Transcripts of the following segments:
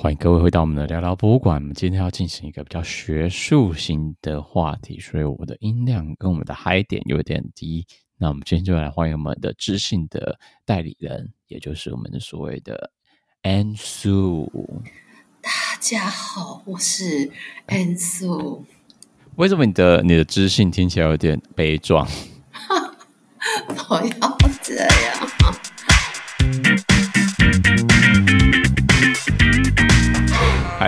欢迎各位回到我们的聊聊博物馆。我们今天要进行一个比较学术型的话题，所以我的音量跟我们的嗨点有点低。那我们今天就来欢迎我们的知性的代理人，也就是我们的所谓的 Ansu。大家好，我是 Ansu。为什么你的你的知性听起来有点悲壮？不要 这样。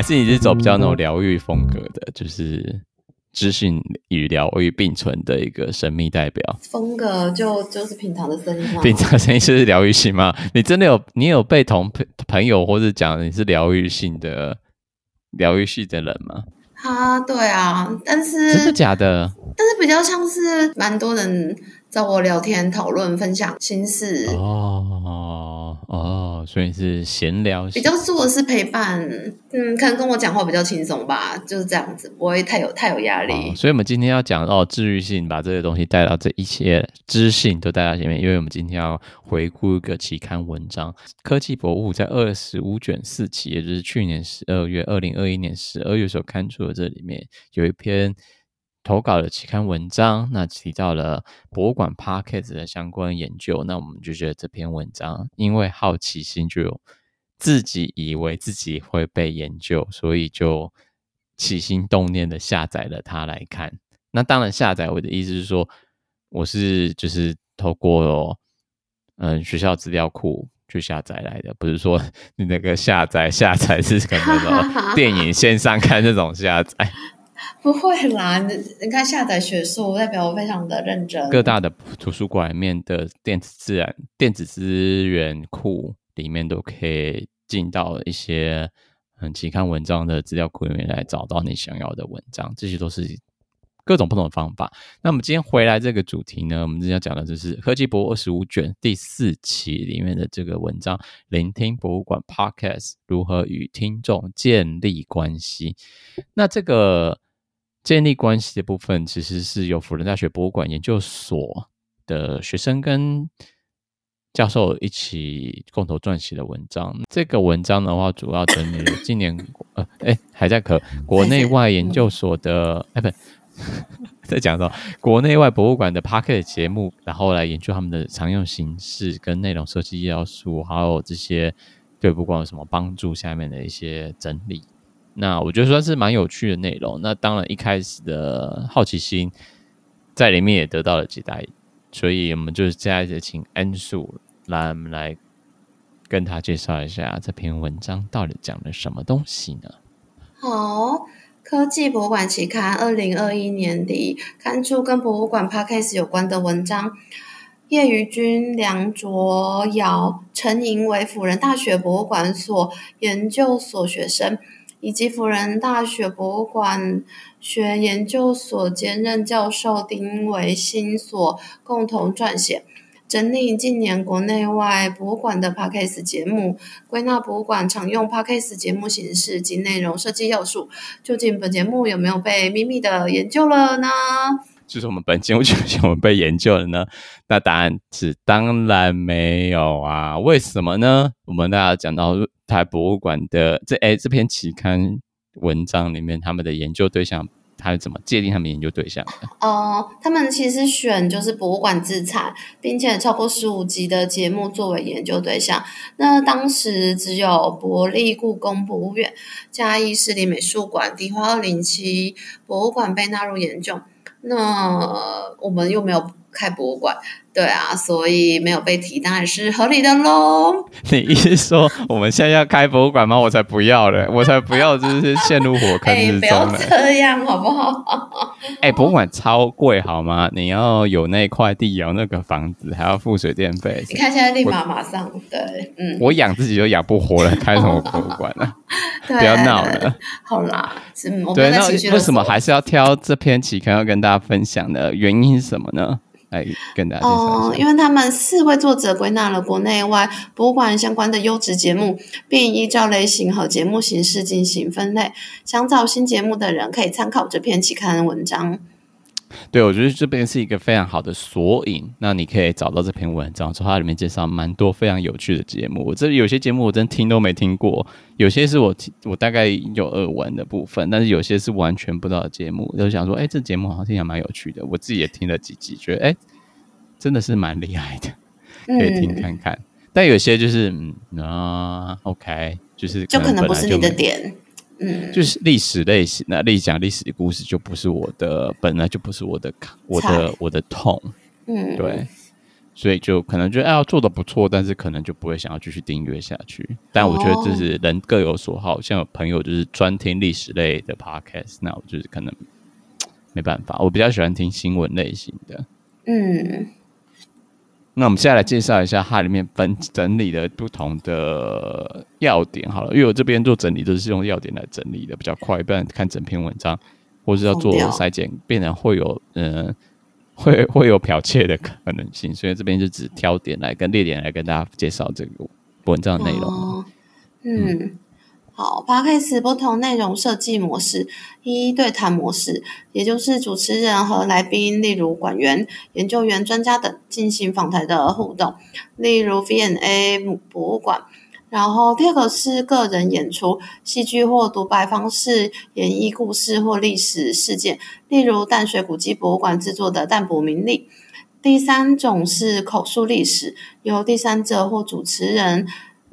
还是你是走比较那种疗愈风格的，就是知性与疗愈并存的一个神秘代表。风格就就是平常的声音吗？平常声音就是疗愈性吗？你真的有你有被同朋朋友或者讲你是疗愈性的疗愈系的人吗？啊，对啊，但是真的假的？但是比较像是蛮多人找我聊天、讨论、分享心事哦。哦，所以是闲聊，比较做的是陪伴，嗯，可能跟我讲话比较轻松吧，就是这样子，不会太有太有压力。哦，所以，我们今天要讲到治愈性，把这些东西带到这一切知性都带到前面，因为我们今天要回顾一个期刊文章，科技博物在二十五卷四期，也就是去年十二月，二零二一年十二月所刊出的这里面有一篇。投稿的期刊文章，那提到了博物馆 Podcast 的相关研究，那我们就觉得这篇文章因为好奇心，就有自己以为自己会被研究，所以就起心动念的下载了它来看。那当然下载，我的意思是说，我是就是透过嗯学校资料库去下载来的，不是说 你那个下载下载是可能的 电影线上看这种下载。不会啦，你你看下载学术代表我非常的认真。各大的图书馆里面的电子自然电子资源库里面都可以进到一些嗯期刊文章的资料库里面来找到你想要的文章，这些都是各种不同的方法。那我们今天回来这个主题呢，我们今天要讲的就是科技博物二十五卷第四期里面的这个文章：聆听博物馆 Podcast 如何与听众建立关系。那这个。建立关系的部分，其实是由辅仁大学博物馆研究所的学生跟教授一起共同撰写的文章。这个文章的话，主要整理了今年 呃，哎，还在可国内外研究所的，哎，不，在讲到国内外博物馆的 Podcast 节目，然后来研究他们的常用形式跟内容设计要素，还有这些对博物馆有什么帮助，下面的一些整理。那我觉得算是蛮有趣的内容。那当然，一开始的好奇心在里面也得到了解答，所以我们就接下来请 Ansu 来，我们来跟他介绍一下这篇文章到底讲了什么东西呢？好，科技博物馆期刊二零二一年底刊出跟博物馆 Podcast 有关的文章。叶于君、梁卓尧、陈莹为辅仁大学博物馆所研究所学生。以及辅仁大学博物馆学研究所兼任教授丁维新所共同撰写，整理近年国内外博物馆的 p a c k a g e 节目，归纳博物馆常用 p a c k a g e 节目形式及内容设计要素。究竟本节目有没有被秘密的研究了呢？就是我们本节目究竟有没有被研究了呢？那答案是当然没有啊！为什么呢？我们大家讲到。台博物馆的这哎，这篇期刊文章里面，他们的研究对象，他是怎么界定他们研究对象的？哦、呃，他们其实选就是博物馆自产，并且超过十五集的节目作为研究对象。那当时只有国立故宫博物院、嘉义市立美术馆、迪化二零七博物馆被纳入研究。那我们又没有开博物馆。对啊，所以没有被提，当然是合理的喽。你意思说我们现在要开博物馆吗？我才不要嘞！我才不要，就是陷入火坑之中。哎，不要这样好不好？哎，博物馆超贵好吗？你要有那块地，有那个房子，还要付水电费。你看现在立马马上对，嗯，我养自己都养不活了，开什么博物馆呢？不要闹了。好啦，对，那为什么还是要挑这篇期刊要跟大家分享的原因是什么呢？来跟大家。哦，因为他们四位作者归纳了国内外博物馆相关的优质节目，并依照类型和节目形式进行分类。想找新节目的人可以参考这篇期刊文章。对，我觉得这边是一个非常好的索引。那你可以找到这篇文章，从它里面介绍蛮多非常有趣的节目。我这里有些节目我真听都没听过，有些是我听我大概有耳闻的部分，但是有些是完全不知道的节目。就想说，哎，这节目好像听起来蛮有趣的。我自己也听了几集，觉得哎，真的是蛮厉害的，可以听看看。嗯、但有些就是嗯啊，OK，就是可能就就可能不是你的点。嗯，就是历史类型那，历讲历史的故事就不是我的，本来就不是我的，我的我的痛，嗯，对，所以就可能觉得哎，做的不错，但是可能就不会想要继续订阅下去。但我觉得这是人各有所好，像有朋友就是专听历史类的 podcast，那我就是可能没办法，我比较喜欢听新闻类型的，嗯。那我们现在来介绍一下它里面分整理的不同的要点好了，因为我这边做整理都是用要点来整理的，比较快，不然看整篇文章或是要做筛检，变成会有嗯、呃、会会有剽窃的可能性，所以这边就只挑点来跟列点来跟大家介绍这个文章的内容。哦、嗯。好，Podcast 不同内容设计模式：一、对谈模式，也就是主持人和来宾，例如馆员、研究员、专家等进行访谈的互动，例如 V&A 博物馆。然后第二个是个人演出，戏剧或独白方式演绎故事或历史事件，例如淡水古迹博物馆制作的淡泊名利。第三种是口述历史，由第三者或主持人。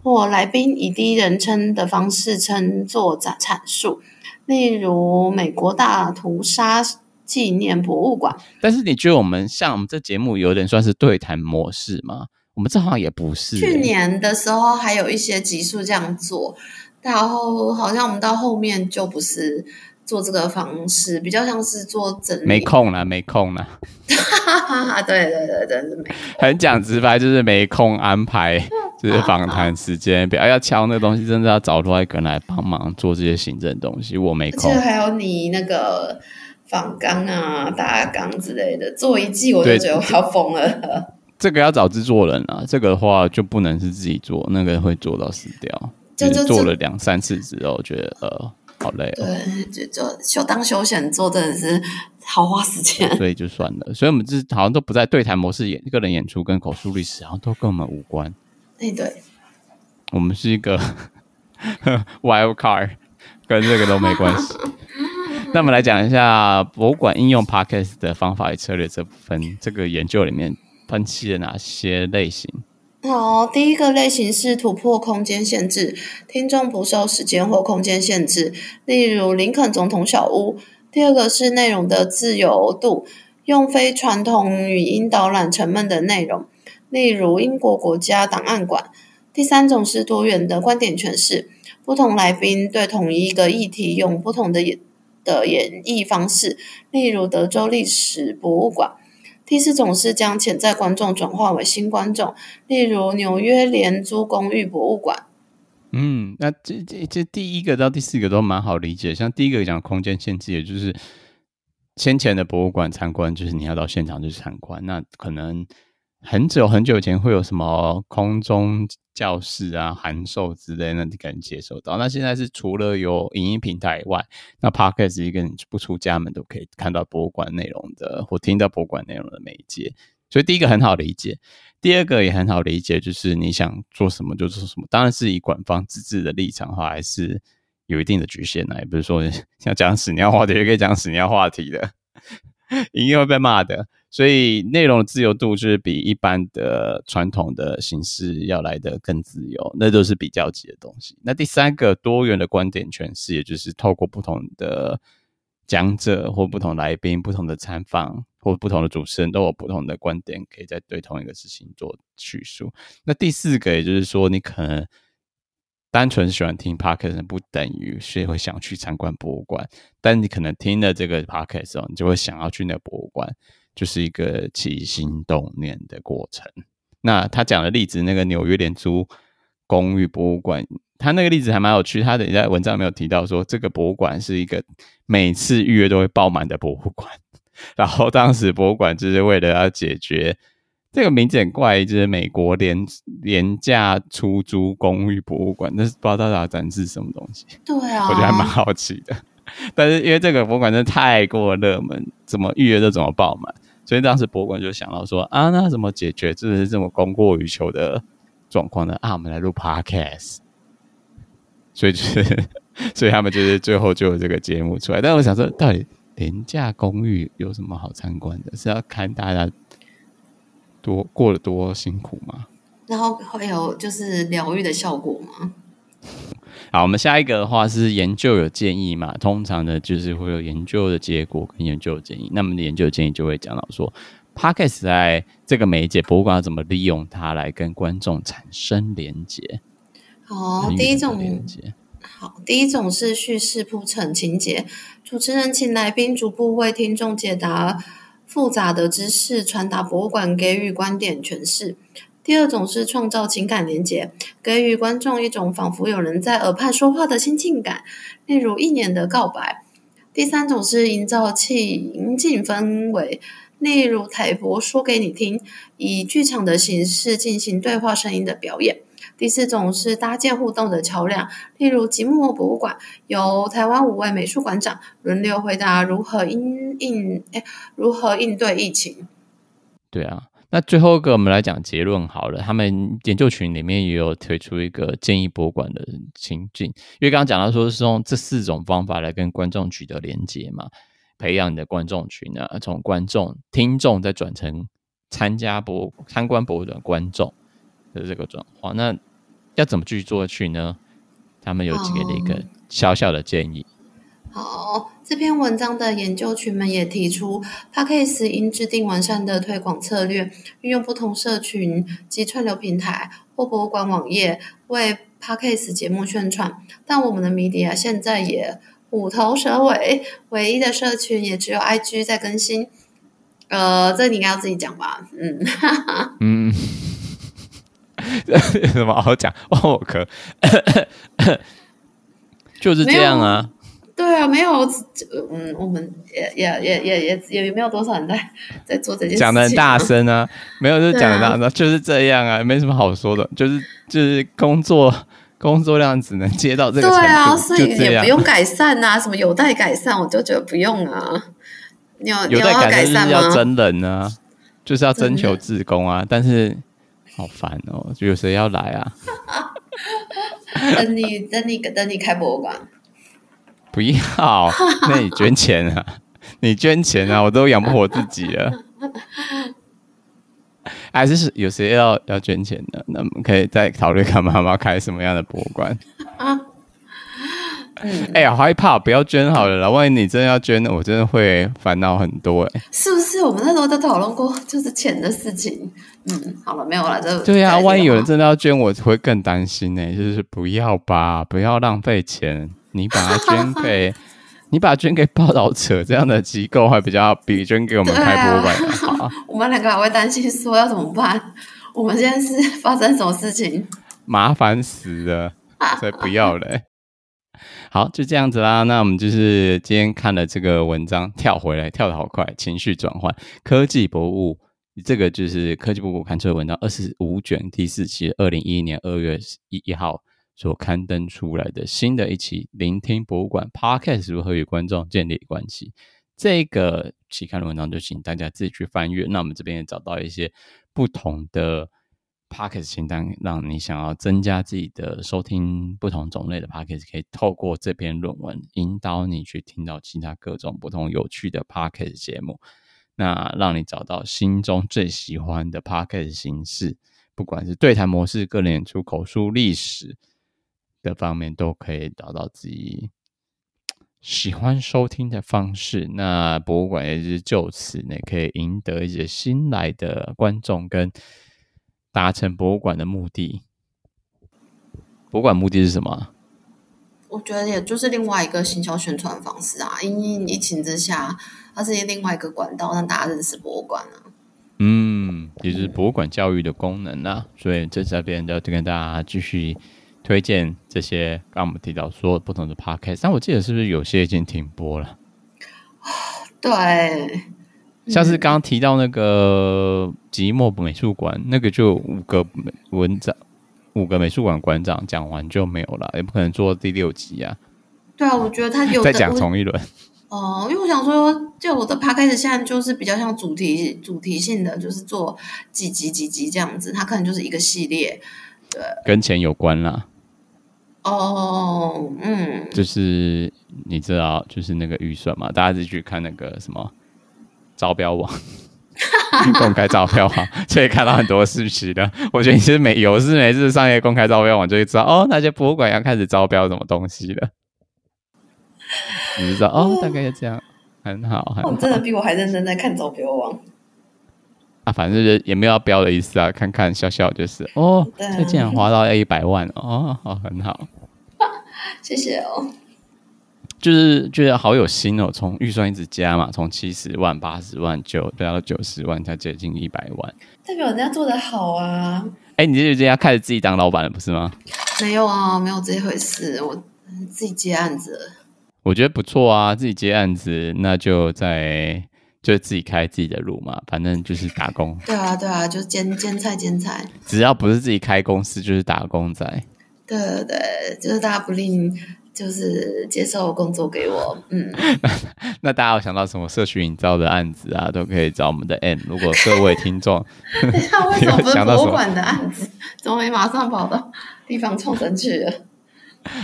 或来宾以第一人称的方式称作展阐述，例如美国大屠杀纪念博物馆。但是你觉得我们像我们这节目有点算是对谈模式吗？我们这好像也不是、欸。去年的时候还有一些集数这样做，然后好像我们到后面就不是做这个方式，比较像是做整理。没空了，没空了。对对对，真是没空。很讲直白，就是没空安排。就是访谈时间表，要敲那个东西，真的要找出来一个人来帮忙做这些行政东西。我没空。而且还有你那个访纲啊、大纲之类的，做一季我就觉得我要疯了。这个要找制作人啊，这个的话就不能是自己做，那个会做到死掉。就，就，就做了两三次之后，我觉得呃好累哦。对，就就休当休闲做真的是好花时间，所以就算了。所以我们这好像都不在对谈模式演，个人演出跟口述历史好像都跟我们无关。哎，对，我们是一个 wild card，跟这个都没关系。那我们来讲一下博物馆应用 Podcast 的方法与策略这部分。这个研究里面分析了哪些类型？好，第一个类型是突破空间限制，听众不受时间或空间限制，例如林肯总统小屋。第二个是内容的自由度，用非传统语音导览沉闷的内容。例如英国国家档案馆。第三种是多元的观点诠释，不同来宾对同一个议题用不同的的演绎方式。例如德州历史博物馆。第四种是将潜在观众转化为新观众，例如纽约廉租公寓博物馆。嗯，那这这这第一个到第四个都蛮好理解。像第一个讲空间限制，也就是先前的博物馆参观，就是你要到现场去参观，那可能。很久很久以前会有什么空中教室啊、函授之类，那你可能接受到。那现在是除了有影音平台以外，那 Podcast 一个你不出家门都可以看到博物馆内容的，或听到博物馆内容的媒介。所以第一个很好理解，第二个也很好理解，就是你想做什么就做什么。当然是以馆方自治的立场的话，还是有一定的局限的，也不是说 像讲屎尿话题也可以讲屎尿话题的，一定会被骂的。所以内容的自由度就是比一般的传统的形式要来得更自由，那都是比较级的东西。那第三个多元的观点诠释，也就是透过不同的讲者或不同来宾、不同的参访或不同的主持人，都有不同的观点，可以在对同一个事情做叙述。那第四个，也就是说，你可能单纯喜欢听 podcast，不等于所以会想去参观博物馆，但你可能听了这个 podcast 你就会想要去那个博物馆。就是一个起心动念的过程。那他讲的例子，那个纽约廉租公寓博物馆，他那个例子还蛮有趣。他等一下文章没有提到说，这个博物馆是一个每次预约都会爆满的博物馆。然后当时博物馆就是为了要解决这个名字很怪，就是美国廉廉价出租公寓博物馆，但是不知道大家展示什么东西。对啊，我觉得还蛮好奇的。但是因为这个博物馆真的太过热门，怎么预约都怎么爆满，所以当时博物馆就想到说啊，那怎么解决就是这么供过于求的状况呢？啊，我们来录 Podcast，所以就是，所以他们就是最后就有这个节目出来。但我想说，到底廉价公寓有什么好参观的？是要看大家多过得多辛苦吗？然后会有就是疗愈的效果吗？好，我们下一个的话是研究有建议嘛？通常呢，就是会有研究的结果跟研究的建议。那么研究的建议就会讲到说，Podcast 在这个媒介博物馆要怎么利用它来跟观众产生连接？好，第一种连接。好，第一种是叙事铺陈情节，主持人请来宾逐步为听众解答复杂的知识，传达博物馆给予观点诠释。第二种是创造情感连结，给予观众一种仿佛有人在耳畔说话的亲近感，例如一年的告白。第三种是营造情境氛围，例如台博说给你听，以剧场的形式进行对话声音的表演。第四种是搭建互动的桥梁，例如吉木博物馆，由台湾五位美术馆长轮流回答如何应应诶如何应对疫情。对啊。那最后一个，我们来讲结论好了。他们研究群里面也有推出一个建议博物馆的情境，因为刚刚讲到说是用这四种方法来跟观众取得连接嘛，培养你的观众群啊，从观众、听众再转成参加博参观博物馆观众的这个转化。那要怎么去做去呢？他们有给了一个小小的建议。好，这篇文章的研究群们也提出，Podcast 应制定完善的推广策略，运用不同社群及串流平台或博物馆网页为 Podcast 节目宣传。但我们的 Media 现在也虎头蛇尾，唯一的社群也只有 IG 在更新。呃，这你应该要自己讲吧？嗯，嗯，有 什么好讲？哦，可 就是这样啊。对啊，没有，嗯，我们也也也也也也没有多少人在在做这件事情。讲的很大声啊，没有，就是讲的大声，啊、就是这样啊，没什么好说的，就是就是工作工作量只能接到这个程度，对啊，所以也不用改善啊，什么有待改善，我就觉得不用啊。你有有待改善吗？要真人啊，就是要征求自工啊，但是好烦哦，就有谁要来啊？等你等你等你开博物馆。不要，那你捐钱啊！你捐钱啊！我都养不活自己了。还是有谁要要捐钱的？那我们可以再考虑看妈妈开什么样的博物馆。啊，哎呀，害怕，不要捐好了啦！万一你真的要捐，我真的会烦恼很多哎。是不是？我们那时候都讨论过，就是钱的事情。嗯，好了，没有了。这对啊，万一有人真的要捐，我会更担心呢。就是不要吧，不要浪费钱。你把它捐给，你把它捐给报道者这样的机构，还比较比捐给我们开博物馆好。啊、我们两个还会担心说要怎么办？我们现在是发生什么事情？麻烦死了，所以不要了。好，就这样子啦。那我们就是今天看了这个文章，跳回来跳得好快，情绪转换。科技博物，这个就是科技博物刊出的文章，二十五卷第四期，二零一一年二月一一号。所刊登出来的新的一期，聆听博物馆 Podcast 如何与观众建立关系？这个期刊的文章就请大家自己去翻阅。那我们这边也找到一些不同的 Podcast 清单，让你想要增加自己的收听不同种类的 Podcast，可以透过这篇论文引导你去听到其他各种不同有趣的 Podcast 节目，那让你找到心中最喜欢的 Podcast 形式，不管是对谈模式、个人演出、口述历史。的方面都可以找到自己喜欢收听的方式。那博物馆也是就此呢，可以赢得一些新来的观众，跟达成博物馆的目的。博物馆目的是什么？我觉得也就是另外一个行销宣传方式啊。因疫情之下，它是另外一个管道，让大家认识博物馆啊。嗯，也就是博物馆教育的功能啊。所以在这边就跟大家继续。推荐这些刚刚我们提到说不同的 podcast，但我记得是不是有些已经停播了？对，像是刚刚提到那个寂寞美术馆，那个就五个文章，五个美术馆馆长讲完就没有了，也不可能做第六集啊。对啊，我觉得他有再讲同一轮。哦、呃，因为我想说，就我的 podcast 现在就是比较像主题主题性的，就是做几集几集这样子，它可能就是一个系列。对，跟钱有关啦。哦，嗯，就是你知道，就是那个预算嘛，大家自己去看那个什么招标网。公开招标网，所以看到很多事情的。我觉得你是每有事没事上一个公开招标网，就会知道哦，那些博物馆要开始招标什么东西了。你知道哦，大概就这样，很好，很好。真的比我还认真在看招标网啊，反正就也没有要标的意思啊，看看笑笑就是哦，这竟然花到要一百万哦，哦，很好，谢谢哦。就是觉得好有心哦，从预算一直加嘛，从七十万、八十万九加到九十万，才接近一百万，代表人家做的好啊！哎、欸，你就人家开始自己当老板了，不是吗？没有啊，没有这回事，我自己接案子。我觉得不错啊，自己接案子，那就在就自己开自己的路嘛，反正就是打工。对啊，对啊，就兼兼菜兼菜，只要不是自己开公司，就是打工仔。对对对，就是大家不吝。就是接受工作给我，嗯，那，大家有想到什么社区营造的案子啊，都可以找我们的 M。如果各位听众，等一下为什么 不是博物馆的案子，怎么没马上跑到地方创生去了？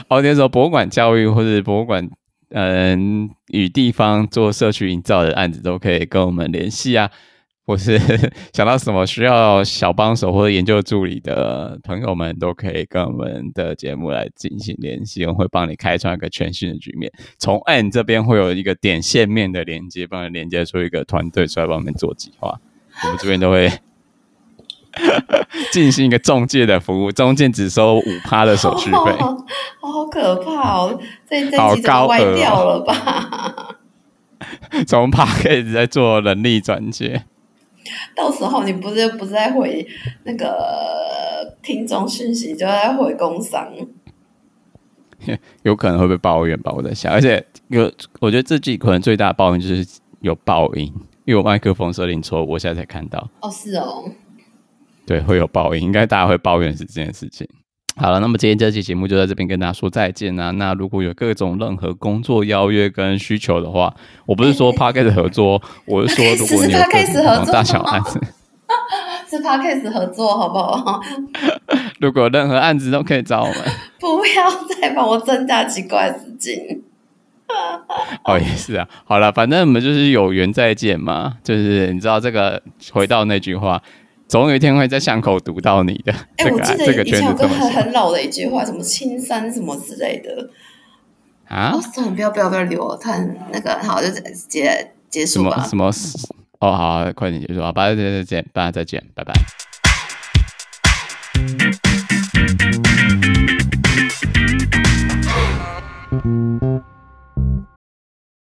哦，那时候博物馆教育或者博物馆，嗯，与地方做社区营造的案子，都可以跟我们联系啊。或是 想到什么需要小帮手或者研究助理的朋友们，都可以跟我们的节目来进行联系，我们会帮你开创一个全新的局面。从 N 这边会有一个点线面的连接，帮你连接出一个团队出来帮我们做计划。我们这边都会 进行一个中介的服务，中介只收五趴的手续费。好，好可怕哦！这这集怎么歪掉了吧？从 Podcast 在做人力转接。到时候你不是不是在回那个听众讯息，就在回工商，有可能会被抱怨吧？我在想，而且有，我觉得自己可能最大的抱怨就是有爆音，因为我麦克风设定错，我现在才看到。哦，是哦，对，会有爆音，应该大家会抱怨是这件事情。好了，那么今天这期节目就在这边跟大家说再见啊！那如果有各种任何工作邀约跟需求的话，我不是说 Podcast 合作，欸、我是说 如果你有各种大小案子，是 Podcast 合作好不好？如果任何案子都可以找我们，不要再帮我增加几块资金。哦，也是啊。好了，反正我们就是有缘再见嘛。就是你知道这个，回到那句话。总有一天会在巷口读到你的。哎、欸，我记得以前有个很很老的一句话，什么青山什么之类的啊？哦，算了，不要不要不要理我，看那个好，就结结束吧。什么什么？哦，好，快点结束啊！拜拜再见，拜拜再见，拜拜。